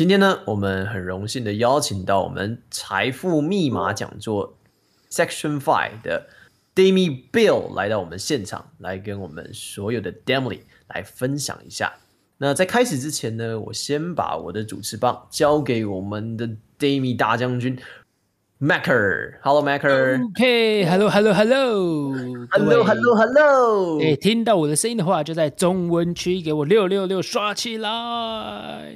今天呢，我们很荣幸的邀请到我们财富密码讲座 Section Five 的 Demi Bill 来到我们现场，来跟我们所有的 Demily 来分享一下。那在开始之前呢，我先把我的主持棒交给我们的 Demi 大将军 Macker，Hello Macker，Hello，Hello，Hello，Hello，Hello，Hello，哎，听到我的声音的话，就在中文区给我六六六刷起来。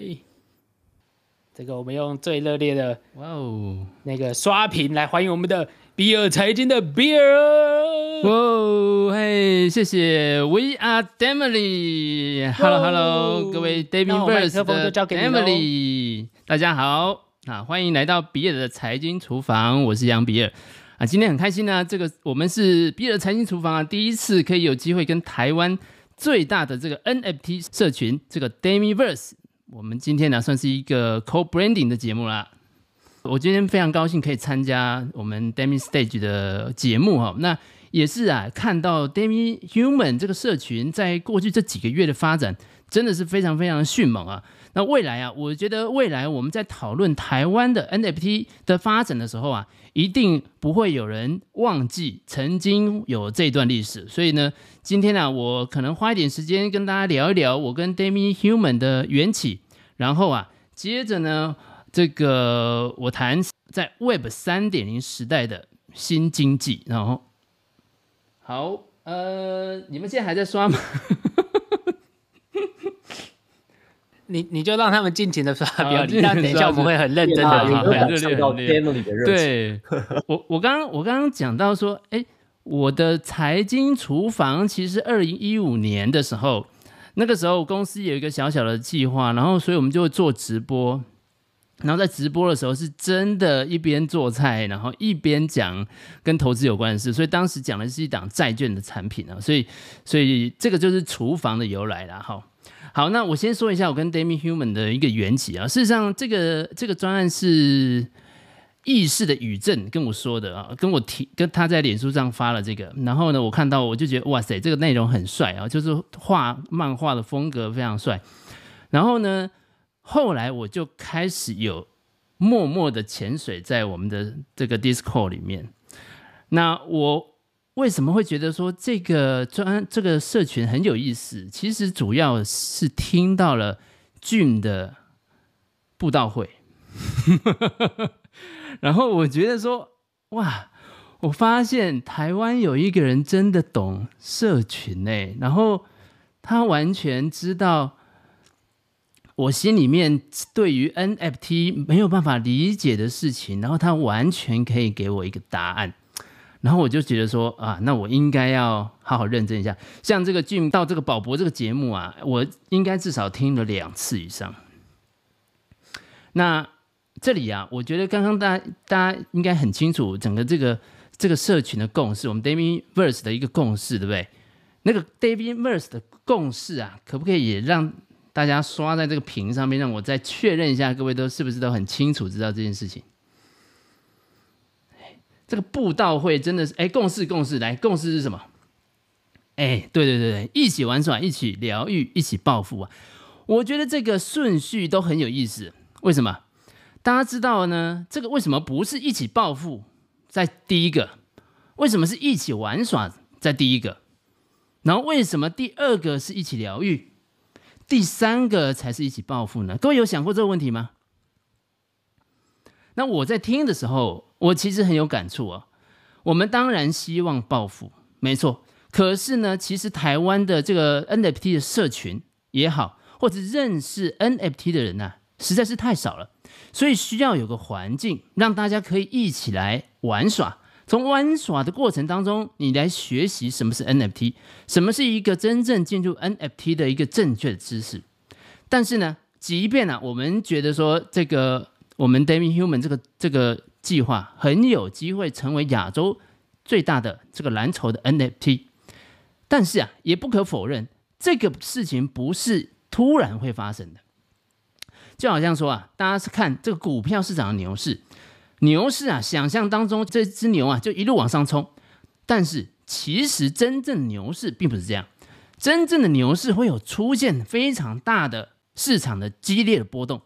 这个我们用最热烈的哇哦。那个刷屏来欢迎我们的比尔财经的比尔。哇哦，嘿，谢谢，We are Demily，Hello Hello，各位 Demiverse 的 Demily，大家好。啊，欢迎来到比尔的财经厨房，我是杨比尔。啊，今天很开心呢，这个我们是比尔财经厨房啊，第一次可以有机会跟台湾最大的这个 NFT 社群这个 Demiverse。我们今天呢，算是一个 co-branding 的节目啦。我今天非常高兴可以参加我们 Demi Stage 的节目哈。那也是啊，看到 Demi Human 这个社群在过去这几个月的发展，真的是非常非常的迅猛啊。那未来啊，我觉得未来我们在讨论台湾的 NFT 的发展的时候啊，一定不会有人忘记曾经有这段历史。所以呢，今天呢、啊，我可能花一点时间跟大家聊一聊我跟 Demi Human 的缘起，然后啊，接着呢，这个我谈在 Web 三点零时代的新经济。然后，好，呃，你们现在还在刷吗？你你就让他们尽情的发表，你那等一下我们会很认真的，很热烈的。对，我我刚刚我刚刚讲到说，哎，我的财经厨房其实二零一五年的时候，那个时候公司有一个小小的计划，然后所以我们就会做直播，然后在直播的时候是真的一边做菜，然后一边讲跟投资有关的事，所以当时讲的是一档债券的产品啊，所以所以这个就是厨房的由来了哈。好，那我先说一下我跟 Demi Human 的一个缘起啊。事实上，这个这个专案是意识的宇正跟我说的啊，跟我提，跟他在脸书上发了这个。然后呢，我看到我就觉得哇塞，这个内容很帅啊，就是画漫画的风格非常帅。然后呢，后来我就开始有默默的潜水在我们的这个 Discord 里面。那我。为什么会觉得说这个专这个社群很有意思？其实主要是听到了俊的布道会，然后我觉得说哇，我发现台湾有一个人真的懂社群哎，然后他完全知道我心里面对于 NFT 没有办法理解的事情，然后他完全可以给我一个答案。然后我就觉得说啊，那我应该要好好认真一下。像这个 Jim 到这个宝博这个节目啊，我应该至少听了两次以上。那这里啊，我觉得刚刚大家大家应该很清楚整个这个这个社群的共识，我们 Demiverse 的一个共识，对不对？那个 Demiverse 的共识啊，可不可以也让大家刷在这个屏上面，让我再确认一下，各位都是不是都很清楚知道这件事情？这个布道会真的是哎，共识共识，来共识是什么？哎，对对对对，一起玩耍，一起疗愈，一起暴富啊！我觉得这个顺序都很有意思。为什么？大家知道呢？这个为什么不是一起暴富在第一个？为什么是一起玩耍在第一个？然后为什么第二个是一起疗愈，第三个才是一起暴富呢？各位有想过这个问题吗？那我在听的时候，我其实很有感触啊。我们当然希望暴富，没错。可是呢，其实台湾的这个 NFT 的社群也好，或者认识 NFT 的人呐、啊，实在是太少了。所以需要有个环境，让大家可以一起来玩耍。从玩耍的过程当中，你来学习什么是 NFT，什么是一个真正进入 NFT 的一个正确的知识。但是呢，即便呢、啊，我们觉得说这个。我们 Demi Human 这个这个计划很有机会成为亚洲最大的这个蓝筹的 NFT，但是啊，也不可否认，这个事情不是突然会发生的。就好像说啊，大家是看这个股票市场的牛市，牛市啊，想象当中这只牛啊就一路往上冲，但是其实真正牛市并不是这样，真正的牛市会有出现非常大的市场的激烈的波动。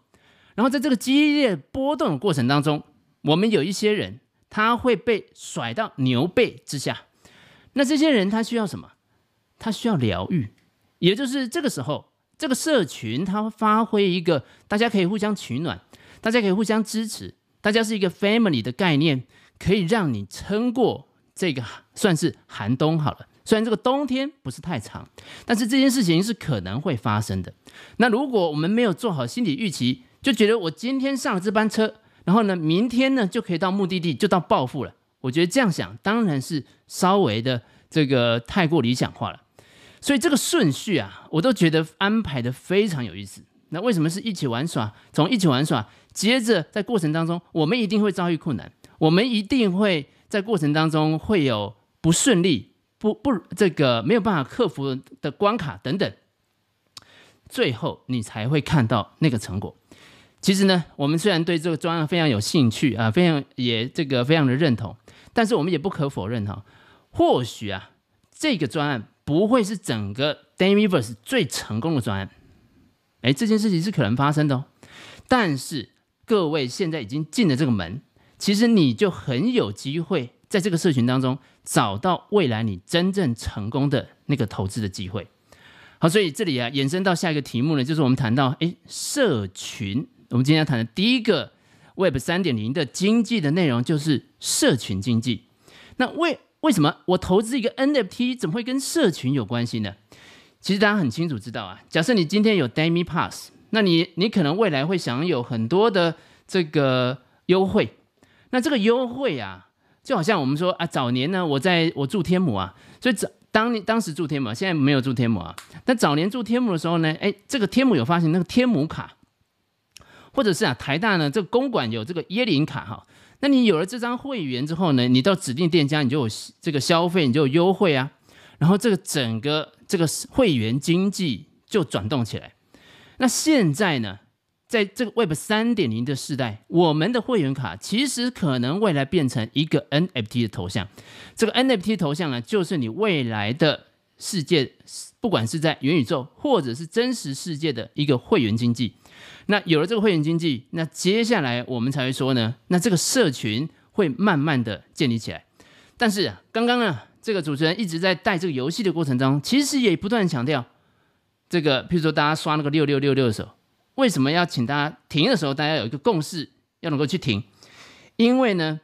然后在这个激烈波动的过程当中，我们有一些人他会被甩到牛背之下。那这些人他需要什么？他需要疗愈，也就是这个时候，这个社群它会发挥一个大家可以互相取暖，大家可以互相支持，大家是一个 family 的概念，可以让你撑过这个算是寒冬好了。虽然这个冬天不是太长，但是这件事情是可能会发生的。那如果我们没有做好心理预期，就觉得我今天上了这班车，然后呢，明天呢就可以到目的地，就到暴富了。我觉得这样想当然是稍微的这个太过理想化了。所以这个顺序啊，我都觉得安排的非常有意思。那为什么是一起玩耍？从一起玩耍，接着在过程当中，我们一定会遭遇困难，我们一定会在过程当中会有不顺利、不不这个没有办法克服的关卡等等。最后你才会看到那个成果。其实呢，我们虽然对这个专案非常有兴趣啊，非常也这个非常的认同，但是我们也不可否认哈，或许啊，这个专案不会是整个 Damiverse 最成功的专案，哎，这件事情是可能发生的哦。但是各位现在已经进了这个门，其实你就很有机会在这个社群当中找到未来你真正成功的那个投资的机会。好，所以这里啊，延伸到下一个题目呢，就是我们谈到哎，社群。我们今天要谈的第一个 Web 三点零的经济的内容就是社群经济。那为为什么我投资一个 NFT 怎么会跟社群有关系呢？其实大家很清楚知道啊，假设你今天有 Demi Pass，那你你可能未来会享有很多的这个优惠。那这个优惠啊，就好像我们说啊，早年呢，我在我住天母啊，所以早当当时住天母，现在没有住天母啊。但早年住天母的时候呢，哎，这个天母有发行那个天母卡。或者是啊，台大呢，这个公馆有这个椰林卡哈，那你有了这张会员之后呢，你到指定店家你就有这个消费，你就有优惠啊，然后这个整个这个会员经济就转动起来。那现在呢，在这个 Web 三点零的时代，我们的会员卡其实可能未来变成一个 NFT 的头像，这个 NFT 头像呢，就是你未来的世界，不管是在元宇宙或者是真实世界的一个会员经济。那有了这个会员经济，那接下来我们才会说呢，那这个社群会慢慢的建立起来。但是，刚刚呢，这个主持人一直在带这个游戏的过程中，其实也不断强调，这个譬如说大家刷那个六六六六的时候，为什么要请大家停的时候，大家有一个共识，要能够去停？因为呢，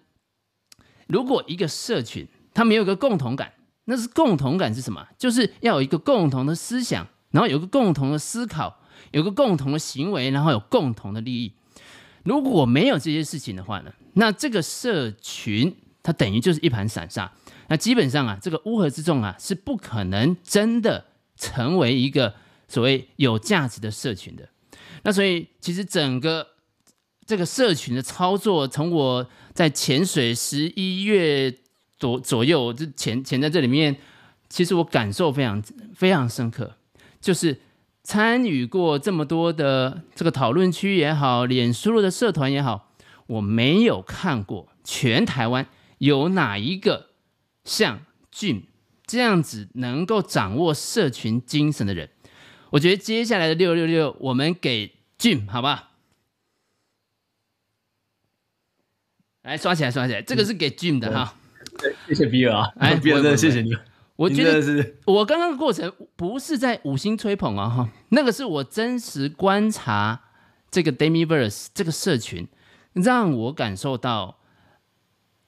如果一个社群它没有一个共同感，那是共同感是什么？就是要有一个共同的思想，然后有个共同的思考。有个共同的行为，然后有共同的利益。如果没有这些事情的话呢，那这个社群它等于就是一盘散沙。那基本上啊，这个乌合之众啊是不可能真的成为一个所谓有价值的社群的。那所以其实整个这个社群的操作，从我在潜水十一月左左右就潜潜在这里面，其实我感受非常非常深刻，就是。参与过这么多的这个讨论区也好，脸书的社团也好，我没有看过全台湾有哪一个像 Jim 这样子能够掌握社群精神的人。我觉得接下来的六六六，我们给 Jim 好吧？来刷起来，刷起来，这个是给 Jim 的哈。谢谢比尔啊，哎，比尔真的谢谢你。我觉得我刚刚的过程不是在五星吹捧啊，哈，那个是我真实观察这个 Demiverse 这个社群，让我感受到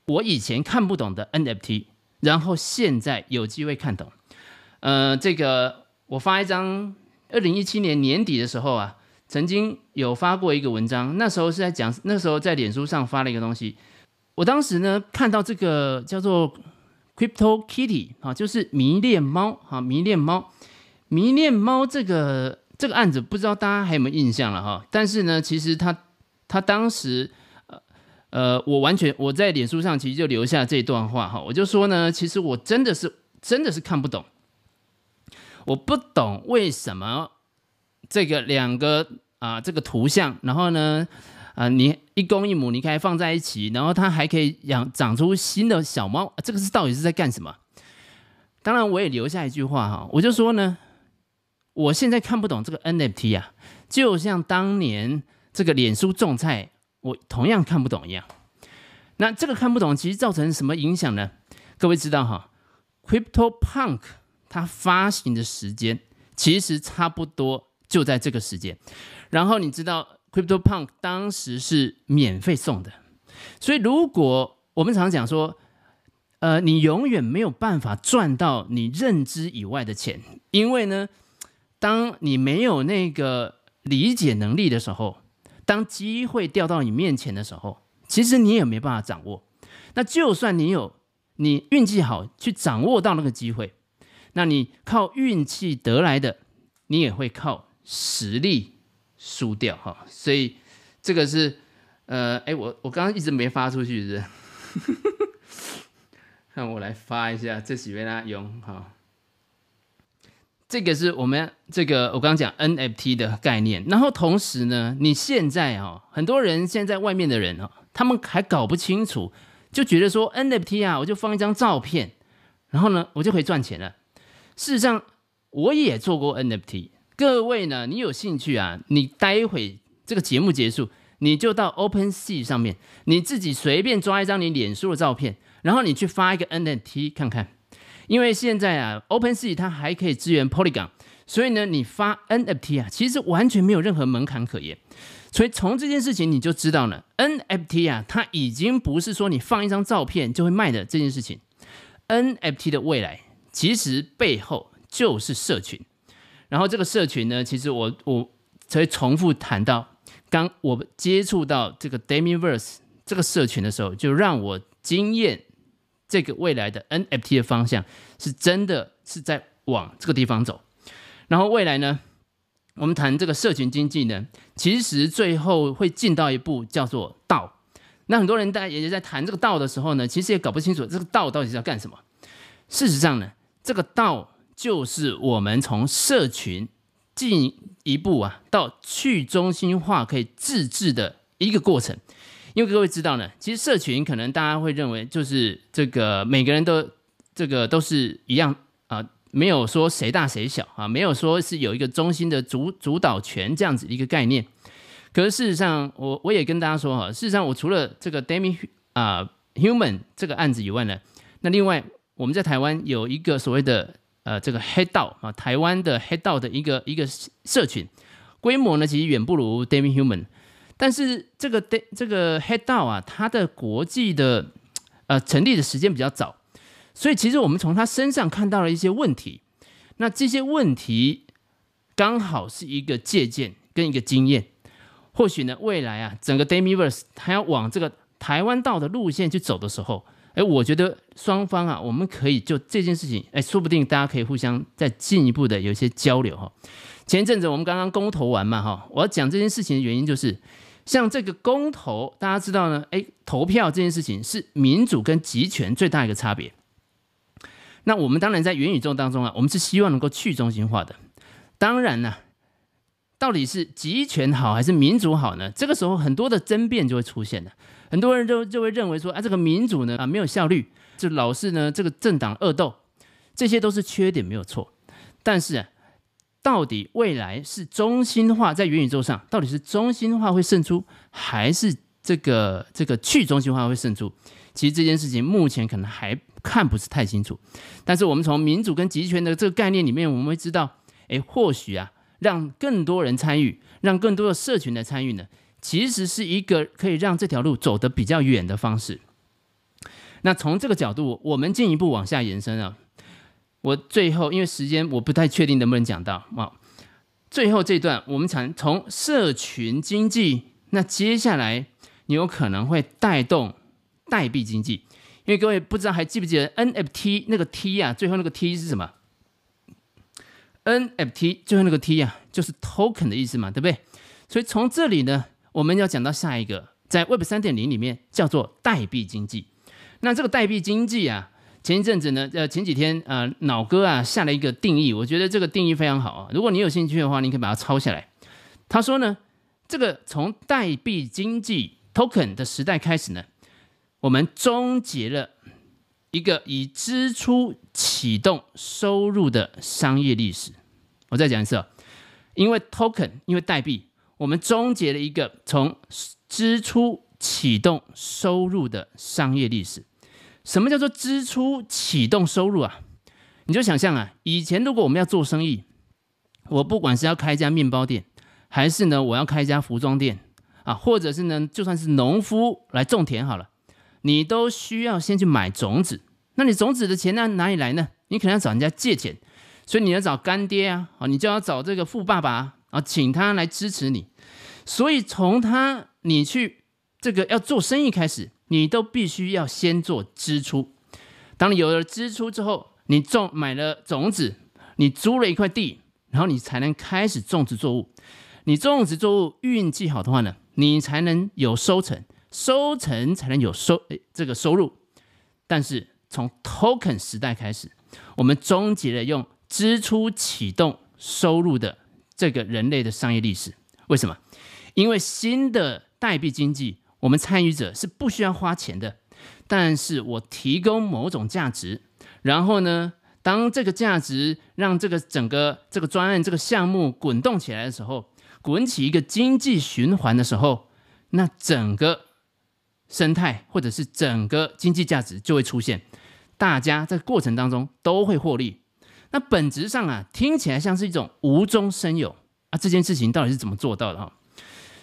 我以前看不懂的 NFT，然后现在有机会看懂。呃，这个我发一张，二零一七年年底的时候啊，曾经有发过一个文章，那时候是在讲，那时候在脸书上发了一个东西，我当时呢看到这个叫做。Crypto Kitty 啊，就是迷恋猫啊，迷恋猫，迷恋猫这个这个案子，不知道大家还有没有印象了哈？但是呢，其实他他当时呃呃，我完全我在脸书上其实就留下这段话哈，我就说呢，其实我真的是真的是看不懂，我不懂为什么这个两个啊这个图像，然后呢。啊，你一公一母，你可以放在一起，然后它还可以养长出新的小猫，这个是到底是在干什么？当然，我也留下一句话哈，我就说呢，我现在看不懂这个 NFT 啊，就像当年这个脸书种菜，我同样看不懂一样。那这个看不懂，其实造成什么影响呢？各位知道哈，CryptoPunk 它发行的时间其实差不多就在这个时间。然后你知道 CryptoPunk 当时是免费送的，所以如果我们常常讲说，呃，你永远没有办法赚到你认知以外的钱，因为呢，当你没有那个理解能力的时候，当机会掉到你面前的时候。其实你也没办法掌握，那就算你有，你运气好去掌握到那个机会，那你靠运气得来的，你也会靠实力输掉哈。所以这个是，呃，哎，我我刚刚一直没发出去是不是？看我来发一下，这几位呢用哈。这个是我们这个我刚刚讲 NFT 的概念，然后同时呢，你现在啊，很多人现在外面的人啊。他们还搞不清楚，就觉得说 NFT 啊，我就放一张照片，然后呢，我就可以赚钱了。事实上，我也做过 NFT。各位呢，你有兴趣啊？你待会这个节目结束，你就到 OpenSea 上面，你自己随便抓一张你脸书的照片，然后你去发一个 NFT 看看。因为现在啊，OpenSea 它还可以支援 Polygon，所以呢，你发 NFT 啊，其实完全没有任何门槛可言。所以从这件事情你就知道了，NFT 啊，它已经不是说你放一张照片就会卖的这件事情。NFT 的未来其实背后就是社群，然后这个社群呢，其实我我才会重复谈到，刚我接触到这个 Demiverse 这个社群的时候，就让我惊艳，这个未来的 NFT 的方向是真的是在往这个地方走，然后未来呢，我们谈这个社群经济呢，其实最后会进到一步叫做道。那很多人大家也在谈这个道的时候呢，其实也搞不清楚这个道到底是要干什么。事实上呢，这个道就是我们从社群进一步啊，到去中心化可以自治的一个过程。因为各位知道呢，其实社群可能大家会认为就是这个每个人都这个都是一样啊。没有说谁大谁小啊，没有说是有一个中心的主主导权这样子一个概念。可是事实上，我我也跟大家说哈，事实上我除了这个 Demi 啊 Human 这个案子以外呢，那另外我们在台湾有一个所谓的呃这个黑道啊，台湾的黑道的一个一个社群，规模呢其实远不如 d a m i Human，但是这个 De 这个黑道啊，它的国际的呃成立的时间比较早。所以，其实我们从他身上看到了一些问题，那这些问题刚好是一个借鉴跟一个经验。或许呢，未来啊，整个 Damiverse 他要往这个台湾道的路线去走的时候，哎，我觉得双方啊，我们可以就这件事情，哎，说不定大家可以互相再进一步的有一些交流哈。前一阵子我们刚刚公投完嘛哈，我要讲这件事情的原因就是，像这个公投，大家知道呢，哎，投票这件事情是民主跟集权最大一个差别。那我们当然在元宇宙当中啊，我们是希望能够去中心化的。当然呢，到底是集权好还是民主好呢？这个时候很多的争辩就会出现了。很多人就就会认为说啊，这个民主呢啊没有效率，就老是呢这个政党恶斗，这些都是缺点没有错。但是啊，到底未来是中心化在元宇宙上，到底是中心化会胜出，还是这个这个去中心化会胜出？其实这件事情目前可能还看不是太清楚，但是我们从民主跟集权的这个概念里面，我们会知道，诶，或许啊，让更多人参与，让更多的社群来参与呢，其实是一个可以让这条路走得比较远的方式。那从这个角度，我们进一步往下延伸啊，我最后因为时间我不太确定能不能讲到啊，最后这段我们从从社群经济，那接下来你有可能会带动。代币经济，因为各位不知道还记不记得 NFT 那个 T 啊，最后那个 T 是什么？NFT 最后那个 T 啊，就是 token 的意思嘛，对不对？所以从这里呢，我们要讲到下一个，在 Web 三点零里面叫做代币经济。那这个代币经济啊，前一阵子呢，呃，前几天啊，呃，脑哥啊下了一个定义，我觉得这个定义非常好啊。如果你有兴趣的话，你可以把它抄下来。他说呢，这个从代币经济 token 的时代开始呢。我们终结了一个以支出启动收入的商业历史。我再讲一次哦，因为 token，因为代币，我们终结了一个从支出启动收入的商业历史。什么叫做支出启动收入啊？你就想象啊，以前如果我们要做生意，我不管是要开一家面包店，还是呢我要开一家服装店啊，或者是呢就算是农夫来种田好了，你都需要先去买种子。那你种子的钱呢哪里来呢？你可能要找人家借钱，所以你要找干爹啊，啊，你就要找这个富爸爸啊，请他来支持你。所以从他你去这个要做生意开始，你都必须要先做支出。当你有了支出之后，你种买了种子，你租了一块地，然后你才能开始种植作物。你种植作物运气好的话呢，你才能有收成，收成才能有收诶这个收入。但是从 Token 时代开始，我们终结了用支出启动收入的这个人类的商业历史。为什么？因为新的代币经济，我们参与者是不需要花钱的，但是我提供某种价值，然后呢，当这个价值让这个整个这个专案这个项目滚动起来的时候，滚起一个经济循环的时候，那整个生态或者是整个经济价值就会出现。大家在过程当中都会获利，那本质上啊，听起来像是一种无中生有啊。这件事情到底是怎么做到的哈？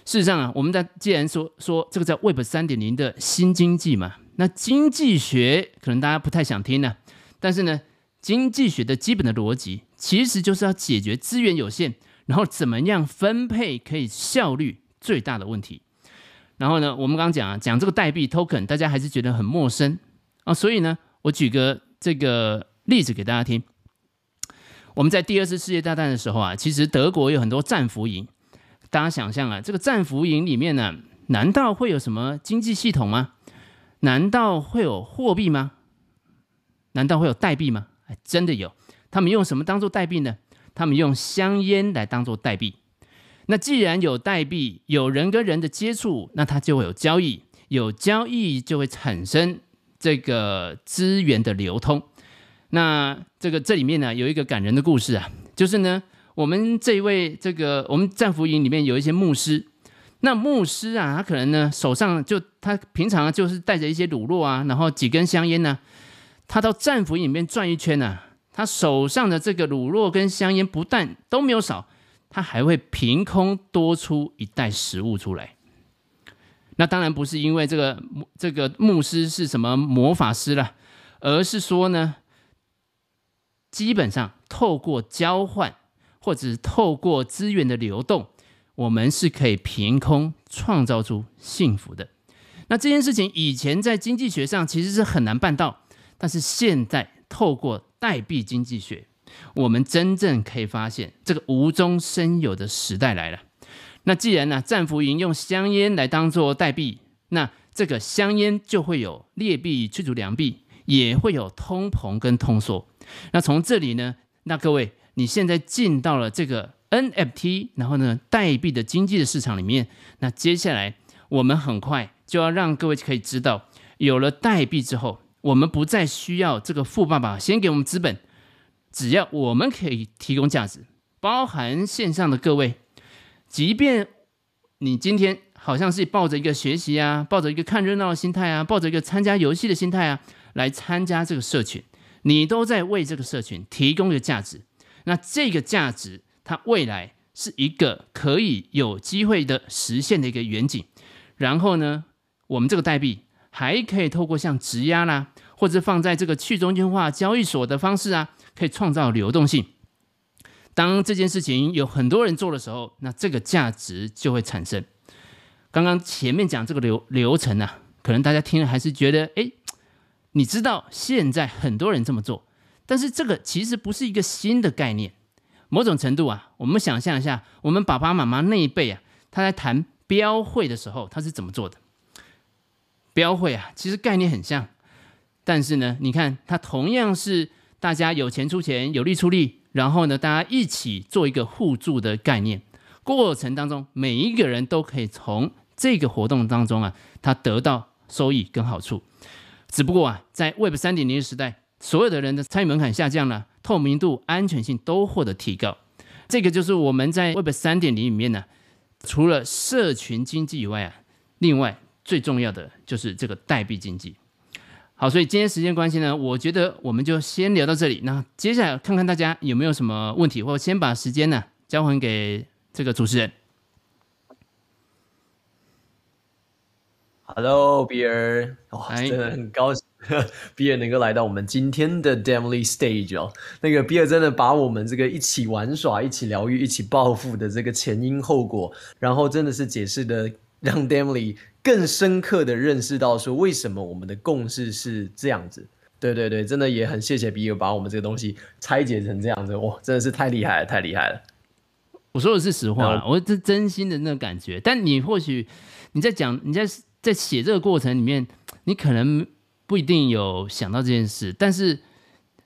事实上啊，我们在既然说说这个叫 Web 三点零的新经济嘛，那经济学可能大家不太想听呢，但是呢，经济学的基本的逻辑其实就是要解决资源有限，然后怎么样分配可以效率最大的问题。然后呢，我们刚刚讲啊，讲这个代币 Token，大家还是觉得很陌生啊，所以呢。我举个这个例子给大家听。我们在第二次世界大战的时候啊，其实德国有很多战俘营。大家想象啊，这个战俘营里面呢，难道会有什么经济系统吗？难道会有货币吗？难道会有代币吗？哎，真的有。他们用什么当做代币呢？他们用香烟来当做代币。那既然有代币，有人跟人的接触，那它就会有交易，有交易就会产生。这个资源的流通，那这个这里面呢有一个感人的故事啊，就是呢我们这一位这个我们战俘营里面有一些牧师，那牧师啊他可能呢手上就他平常就是带着一些乳酪啊，然后几根香烟呢，他到战俘营里面转一圈呢，他手上的这个乳酪跟香烟不但都没有少，他还会凭空多出一袋食物出来。那当然不是因为这个这个牧师是什么魔法师了，而是说呢，基本上透过交换或者是透过资源的流动，我们是可以凭空创造出幸福的。那这件事情以前在经济学上其实是很难办到，但是现在透过代币经济学，我们真正可以发现这个无中生有的时代来了。那既然呢，战俘营用香烟来当做代币，那这个香烟就会有劣币驱逐良币，也会有通膨跟通缩。那从这里呢，那各位你现在进到了这个 NFT，然后呢，代币的经济的市场里面，那接下来我们很快就要让各位可以知道，有了代币之后，我们不再需要这个富爸爸先给我们资本，只要我们可以提供价值，包含线上的各位。即便你今天好像是抱着一个学习啊，抱着一个看热闹的心态啊，抱着一个参加游戏的心态啊，来参加这个社群，你都在为这个社群提供一个价值。那这个价值，它未来是一个可以有机会的实现的一个远景。然后呢，我们这个代币还可以透过像质押啦，或者放在这个去中心化交易所的方式啊，可以创造流动性。当这件事情有很多人做的时候，那这个价值就会产生。刚刚前面讲这个流流程啊，可能大家听了还是觉得，哎，你知道现在很多人这么做，但是这个其实不是一个新的概念。某种程度啊，我们想象一下，我们爸爸妈妈那一辈啊，他在谈标会的时候，他是怎么做的？标会啊，其实概念很像，但是呢，你看它同样是大家有钱出钱，有力出力。然后呢，大家一起做一个互助的概念，过程当中每一个人都可以从这个活动当中啊，他得到收益跟好处。只不过啊，在 Web 三点零的时代，所有的人的参与门槛下降了，透明度、安全性都获得提高。这个就是我们在 Web 三点零里面呢，除了社群经济以外啊，另外最重要的就是这个代币经济。好，所以今天时间关系呢，我觉得我们就先聊到这里。那接下来看看大家有没有什么问题，或先把时间呢交还给这个主持人。Hello，比尔，哇，真的很高兴，比尔能够来到我们今天的 Demily Stage 哦。那个比尔真的把我们这个一起玩耍、一起疗愈、一起暴富的这个前因后果，然后真的是解释的让 Demily。更深刻的认识到说，为什么我们的共识是这样子？对对对，真的也很谢谢比尔把我们这个东西拆解成这样子，哇，真的是太厉害了，太厉害了。我说的是实话了，我是真心的那个感觉。但你或许你在讲，你在在写这个过程里面，你可能不一定有想到这件事。但是，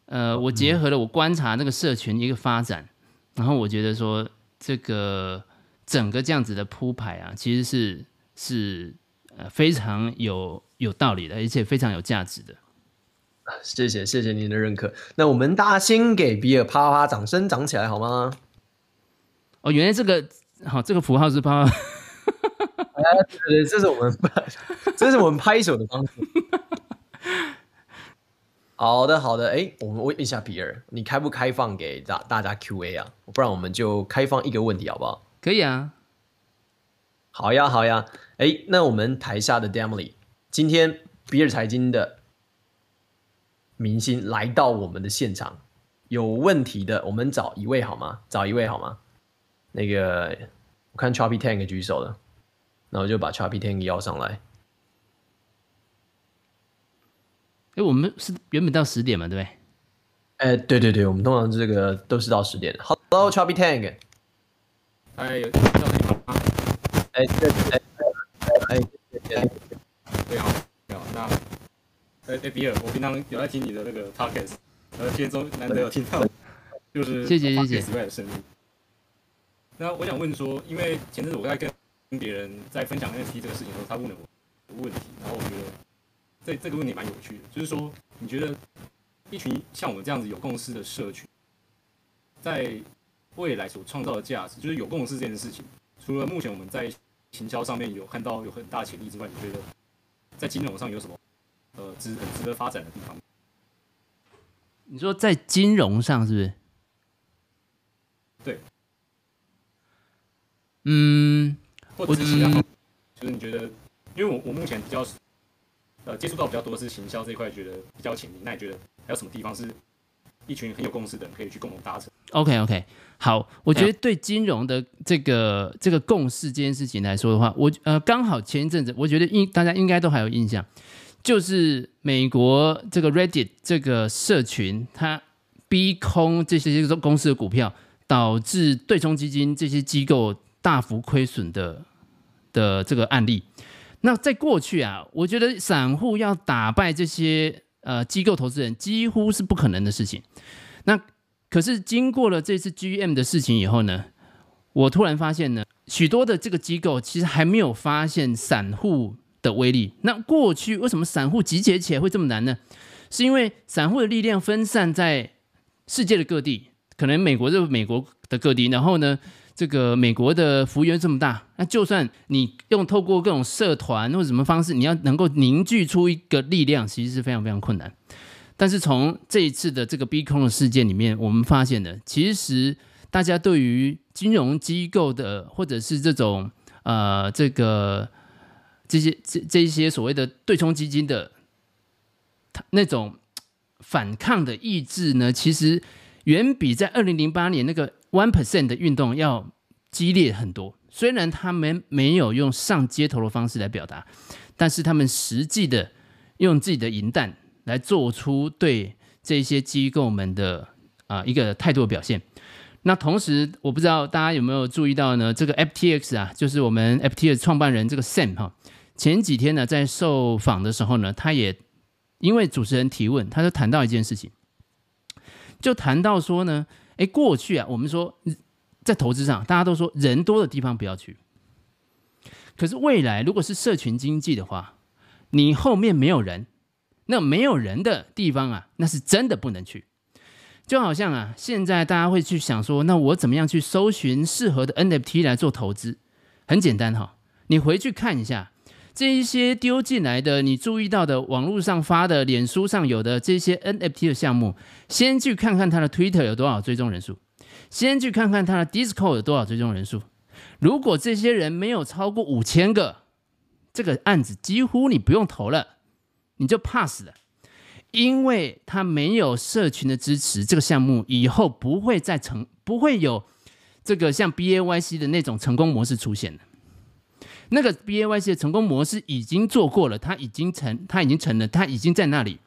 呃，我结合了我观察那个社群一个发展，嗯、然后我觉得说，这个整个这样子的铺排啊，其实是是。呃，非常有有道理的，而且非常有价值的。谢谢，谢谢您的认可。那我们大家先给比尔啪啪掌声，掌起来好吗？哦，原来这个好，这个符号是啪啪。这是我们，这是我们拍手的方式。好的，好的。哎，我们问一下比尔，你开不开放给大大家 Q&A 啊？不然我们就开放一个问题，好不好？可以啊。好呀，好呀。哎，那我们台下的 Damily，今天比尔财经的明星来到我们的现场，有问题的，我们找一位好吗？找一位好吗？那个我看 Choppy Tank 举手了，那我就把 Choppy Tank 邀上来。哎，我们是原本到十点嘛，对不对？哎，对对对，我们通常这个都是到十点。Hello Choppy Tank，哎，有听到吗？哎，对对。哎，你好，你好。那，哎哎，比尔，我平常有在听你的那个 podcast，呃，今天中难得有听到，就是谢谢谢谢之外的声音。那我想问说，因为前阵子我在跟别人在分享 NFT 这个事情的时候，他问了我问题，然后我觉得这这个问题蛮有趣的，就是说，你觉得一群像我们这样子有共识的社群，在未来所创造的价值，就是有共识这件事情，除了目前我们在行销上面有看到有很大潜力之外，你觉得在金融上有什么呃值很值得发展的地方？你说在金融上是不是？对，嗯，或者是其他方，就是你觉得，因为我我目前比较呃接触到比较多的是行销这一块，觉得比较潜力。那你觉得还有什么地方是一群很有共识的人可以去共同达成？OK OK。好，我觉得对金融的这个这个共识这件事情来说的话，我呃刚好前一阵子，我觉得应大家应该都还有印象，就是美国这个 Reddit 这个社群，它逼空这些公司的股票，导致对冲基金这些机构大幅亏损的的这个案例。那在过去啊，我觉得散户要打败这些呃机构投资人，几乎是不可能的事情。那可是经过了这次 GM 的事情以后呢，我突然发现呢，许多的这个机构其实还没有发现散户的威力。那过去为什么散户集结起来会这么难呢？是因为散户的力量分散在世界的各地，可能美国就美国的各地，然后呢，这个美国的幅员这么大，那就算你用透过各种社团或者什么方式，你要能够凝聚出一个力量，其实是非常非常困难。但是从这一次的这个逼空的事件里面，我们发现呢，其实大家对于金融机构的或者是这种呃这个这些这这一些所谓的对冲基金的那种反抗的意志呢，其实远比在二零零八年那个 One Percent 的运动要激烈很多。虽然他们没有用上街头的方式来表达，但是他们实际的用自己的银弹。来做出对这些机构们的啊、一个态度的表现。那同时，我不知道大家有没有注意到呢？这个 FTX 啊，就是我们 FTX 创办人这个 Sam 哈，前几天呢在受访的时候呢，他也因为主持人提问，他就谈到一件事情，就谈到说呢，哎，过去啊，我们说在投资上，大家都说人多的地方不要去。可是未来如果是社群经济的话，你后面没有人。那没有人的地方啊，那是真的不能去。就好像啊，现在大家会去想说，那我怎么样去搜寻适合的 NFT 来做投资？很简单哈，你回去看一下这一些丢进来的，你注意到的网络上发的、脸书上有的这些 NFT 的项目，先去看看他的 Twitter 有多少追踪人数，先去看看他的 Discord 有多少追踪人数。如果这些人没有超过五千个，这个案子几乎你不用投了，你就 pass 了，因为他没有社群的支持，这个项目以后不会再成，不会有。这个像 B A Y C 的那种成功模式出现了，那个 B A Y C 的成功模式已经做过了，它已经成，它已经成了，它已经在那里，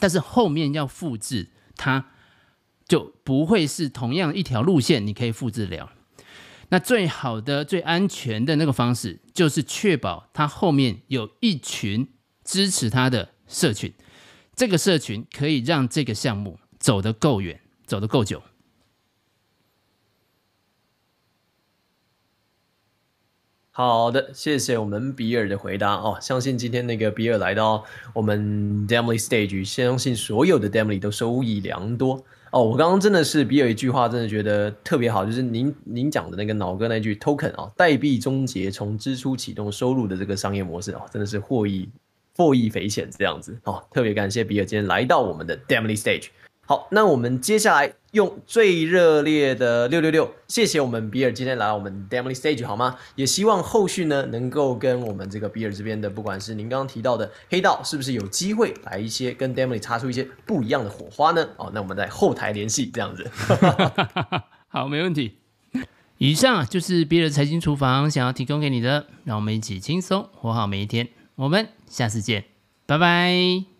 但是后面要复制它，就不会是同样一条路线，你可以复制了。那最好的、最安全的那个方式，就是确保它后面有一群支持它的社群，这个社群可以让这个项目走得够远，走得够久。好的，谢谢我们比尔的回答哦。相信今天那个比尔来到我们 Damnly Stage，相信所有的 Damnly 都收益良多哦。我刚刚真的是比尔一句话，真的觉得特别好，就是您您讲的那个脑哥那句 Token 啊、哦，代币终结从支出启动收入的这个商业模式啊、哦，真的是获益获益匪浅这样子哦。特别感谢比尔今天来到我们的 Damnly Stage。好，那我们接下来用最热烈的六六六，谢谢我们比尔今天来到我们 Demi Stage 好吗？也希望后续呢能够跟我们这个比尔这边的，不管是您刚刚提到的黑道，是不是有机会来一些跟 Demi 擦出一些不一样的火花呢？哦，那我们在后台联系这样子。好，没问题。以上就是比尔财经厨房想要提供给你的，让我们一起轻松活好每一天。我们下次见，拜拜。